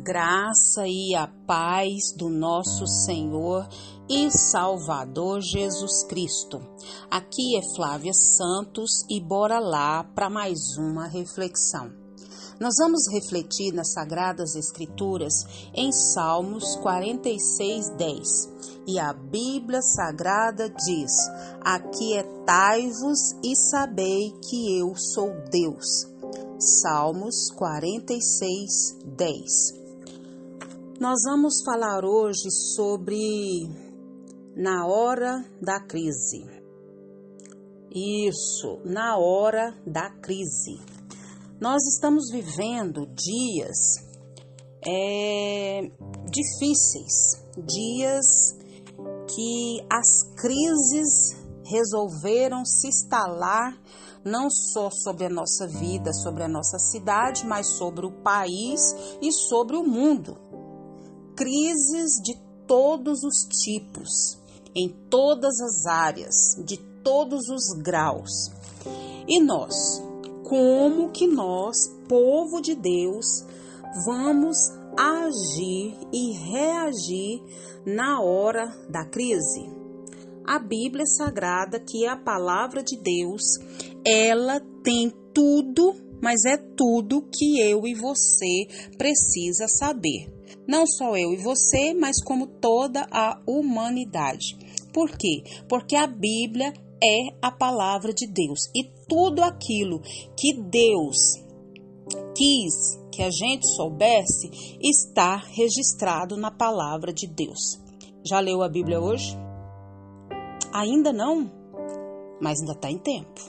graça e a paz do nosso Senhor e Salvador Jesus Cristo. Aqui é Flávia Santos e bora lá para mais uma reflexão. Nós vamos refletir nas Sagradas Escrituras em Salmos 46, 10. E a Bíblia Sagrada diz: Aquietai-vos e sabei que eu sou Deus. Salmos 46, 10. Nós vamos falar hoje sobre na hora da crise. Isso, na hora da crise. Nós estamos vivendo dias é, difíceis, dias que as crises resolveram se instalar não só sobre a nossa vida, sobre a nossa cidade, mas sobre o país e sobre o mundo. Crises de todos os tipos, em todas as áreas, de todos os graus. E nós, como que nós, povo de Deus, vamos agir e reagir na hora da crise? A Bíblia Sagrada, que é a palavra de Deus, ela tem tudo, mas é tudo que eu e você precisa saber. Não só eu e você, mas como toda a humanidade. Por quê? Porque a Bíblia é a palavra de Deus e tudo aquilo que Deus quis que a gente soubesse está registrado na palavra de Deus. Já leu a Bíblia hoje? Ainda não? Mas ainda está em tempo.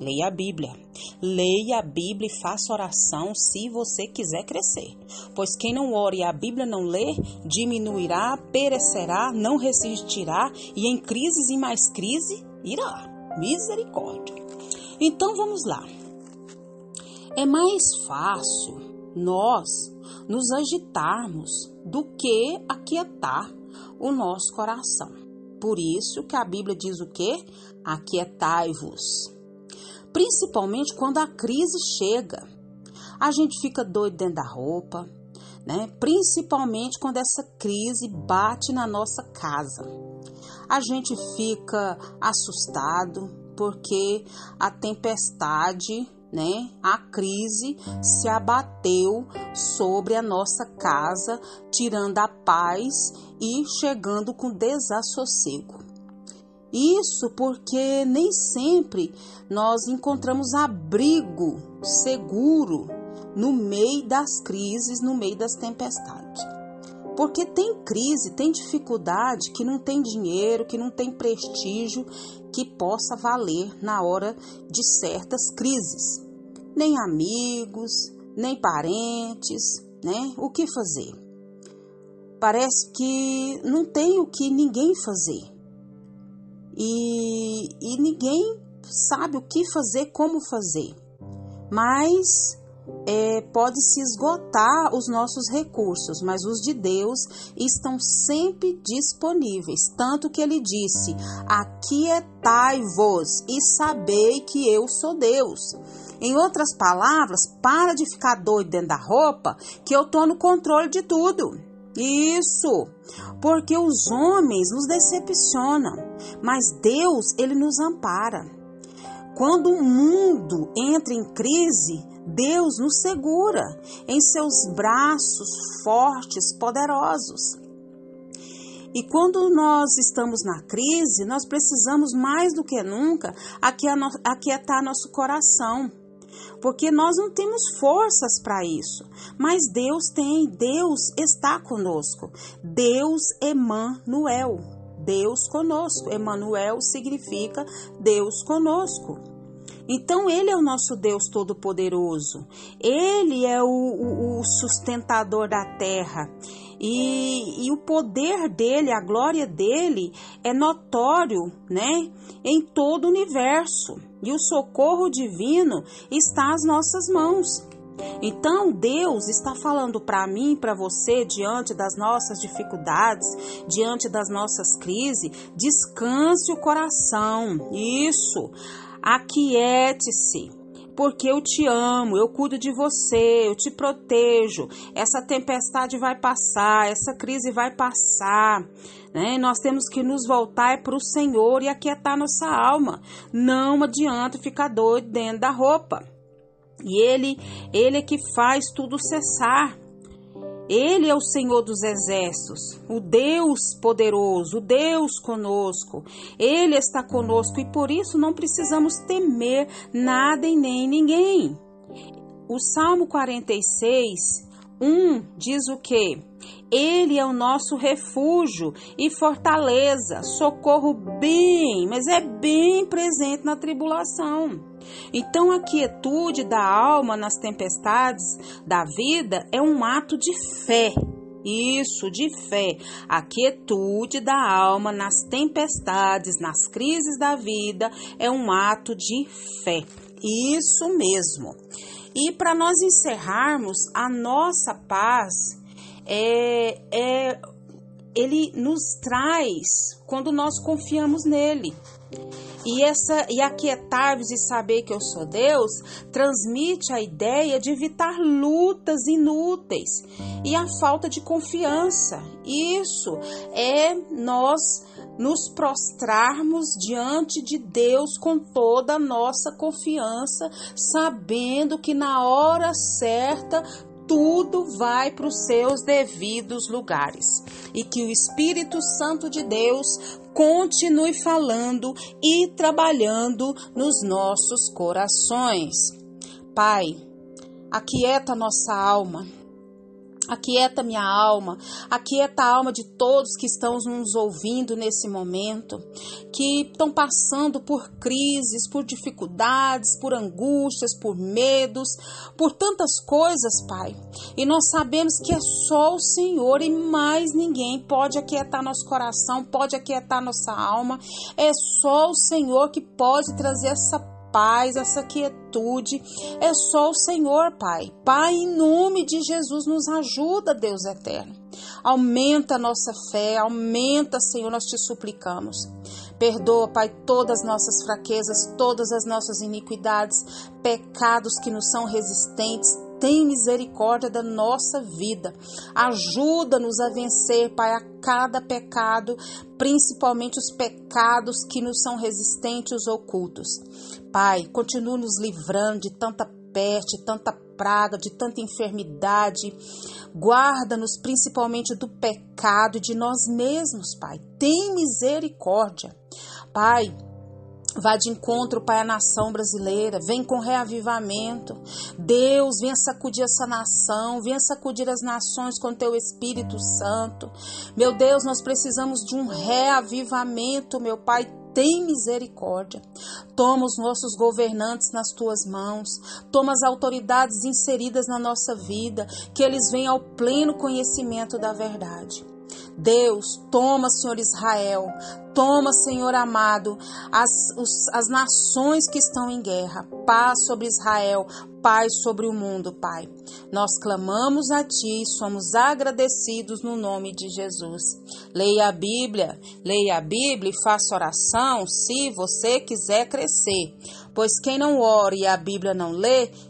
Leia a Bíblia. Leia a Bíblia e faça oração se você quiser crescer. Pois quem não ora e a Bíblia não lê, diminuirá, perecerá, não resistirá e em crises e mais crise irá. Misericórdia. Então vamos lá. É mais fácil nós nos agitarmos do que aquietar o nosso coração. Por isso que a Bíblia diz o quê? Aquietai-vos principalmente quando a crise chega. A gente fica doido dentro da roupa, né? Principalmente quando essa crise bate na nossa casa. A gente fica assustado porque a tempestade, né, a crise se abateu sobre a nossa casa, tirando a paz e chegando com desassossego. Isso porque nem sempre nós encontramos abrigo seguro no meio das crises, no meio das tempestades. Porque tem crise, tem dificuldade que não tem dinheiro, que não tem prestígio que possa valer na hora de certas crises. Nem amigos, nem parentes, né? O que fazer? Parece que não tem o que ninguém fazer e, e ninguém sabe o que fazer, como fazer. Mas é, pode se esgotar os nossos recursos, mas os de Deus estão sempre disponíveis. Tanto que ele disse: Aquietai-vos e sabei que eu sou Deus. Em outras palavras, para de ficar doido dentro da roupa, que eu estou no controle de tudo. Isso, porque os homens nos decepcionam, mas Deus, ele nos ampara. Quando o mundo entra em crise, Deus nos segura em seus braços fortes, poderosos. E quando nós estamos na crise, nós precisamos mais do que nunca aquietar nosso coração porque nós não temos forças para isso. Mas Deus tem, Deus está conosco. Deus Emanuel, Deus conosco. Emanuel significa Deus conosco. Então, Ele é o nosso Deus Todo-Poderoso. Ele é o, o, o, sustentador da terra. E, e o poder dele, a glória dele é notório, né? Em todo o universo. E o socorro divino está às nossas mãos. Então Deus está falando para mim, para você, diante das nossas dificuldades, diante das nossas crises, descanse o coração. Isso. Aquiete-se, porque eu te amo, eu cuido de você, eu te protejo. Essa tempestade vai passar, essa crise vai passar. Né? Nós temos que nos voltar para o Senhor e aquietar nossa alma. Não adianta ficar doido dentro da roupa. E ele, ele é que faz tudo cessar. Ele é o Senhor dos exércitos, o Deus poderoso, o Deus conosco. Ele está conosco e por isso não precisamos temer nada e nem ninguém. O Salmo 46, 1 diz o que? Ele é o nosso refúgio e fortaleza, socorro bem, mas é bem presente na tribulação. Então, a quietude da alma nas tempestades da vida é um ato de fé. Isso, de fé. A quietude da alma nas tempestades, nas crises da vida, é um ato de fé. Isso mesmo. E para nós encerrarmos, a nossa paz é, é, ele nos traz quando nós confiamos nele. E essa e aquietar-vos e saber que eu sou Deus transmite a ideia de evitar lutas inúteis e a falta de confiança. Isso é nós nos prostrarmos diante de Deus com toda a nossa confiança, sabendo que na hora certa tudo vai para os seus devidos lugares e que o Espírito Santo de Deus continue falando e trabalhando nos nossos corações. Pai, aquieta nossa alma Aquieta minha alma, aquieta a alma de todos que estão nos ouvindo nesse momento, que estão passando por crises, por dificuldades, por angústias, por medos, por tantas coisas, Pai. E nós sabemos que é só o Senhor e mais ninguém pode aquietar nosso coração, pode aquietar nossa alma. É só o Senhor que pode trazer essa paz, essa quietude. É só o Senhor, Pai. Pai, em nome de Jesus, nos ajuda, Deus eterno. Aumenta a nossa fé, aumenta, Senhor, nós te suplicamos. Perdoa, Pai, todas as nossas fraquezas, todas as nossas iniquidades, pecados que nos são resistentes, tem misericórdia da nossa vida. Ajuda-nos a vencer, Pai, a cada pecado, principalmente os pecados que nos são resistentes ocultos. Pai, continua nos livrando de tanta peste, tanta praga, de tanta enfermidade. Guarda-nos principalmente do pecado de nós mesmos, Pai. Tem misericórdia. Pai, Vá de encontro, Pai, à nação brasileira. Vem com reavivamento. Deus, venha sacudir essa nação. Venha sacudir as nações com teu Espírito Santo. Meu Deus, nós precisamos de um reavivamento, meu Pai tem misericórdia. Toma os nossos governantes nas tuas mãos, toma as autoridades inseridas na nossa vida, que eles venham ao pleno conhecimento da verdade. Deus, toma, Senhor Israel, toma, Senhor amado, as, os, as nações que estão em guerra, paz sobre Israel, paz sobre o mundo, Pai. Nós clamamos a Ti, somos agradecidos no nome de Jesus. Leia a Bíblia, leia a Bíblia e faça oração se você quiser crescer. Pois quem não ora e a Bíblia não lê,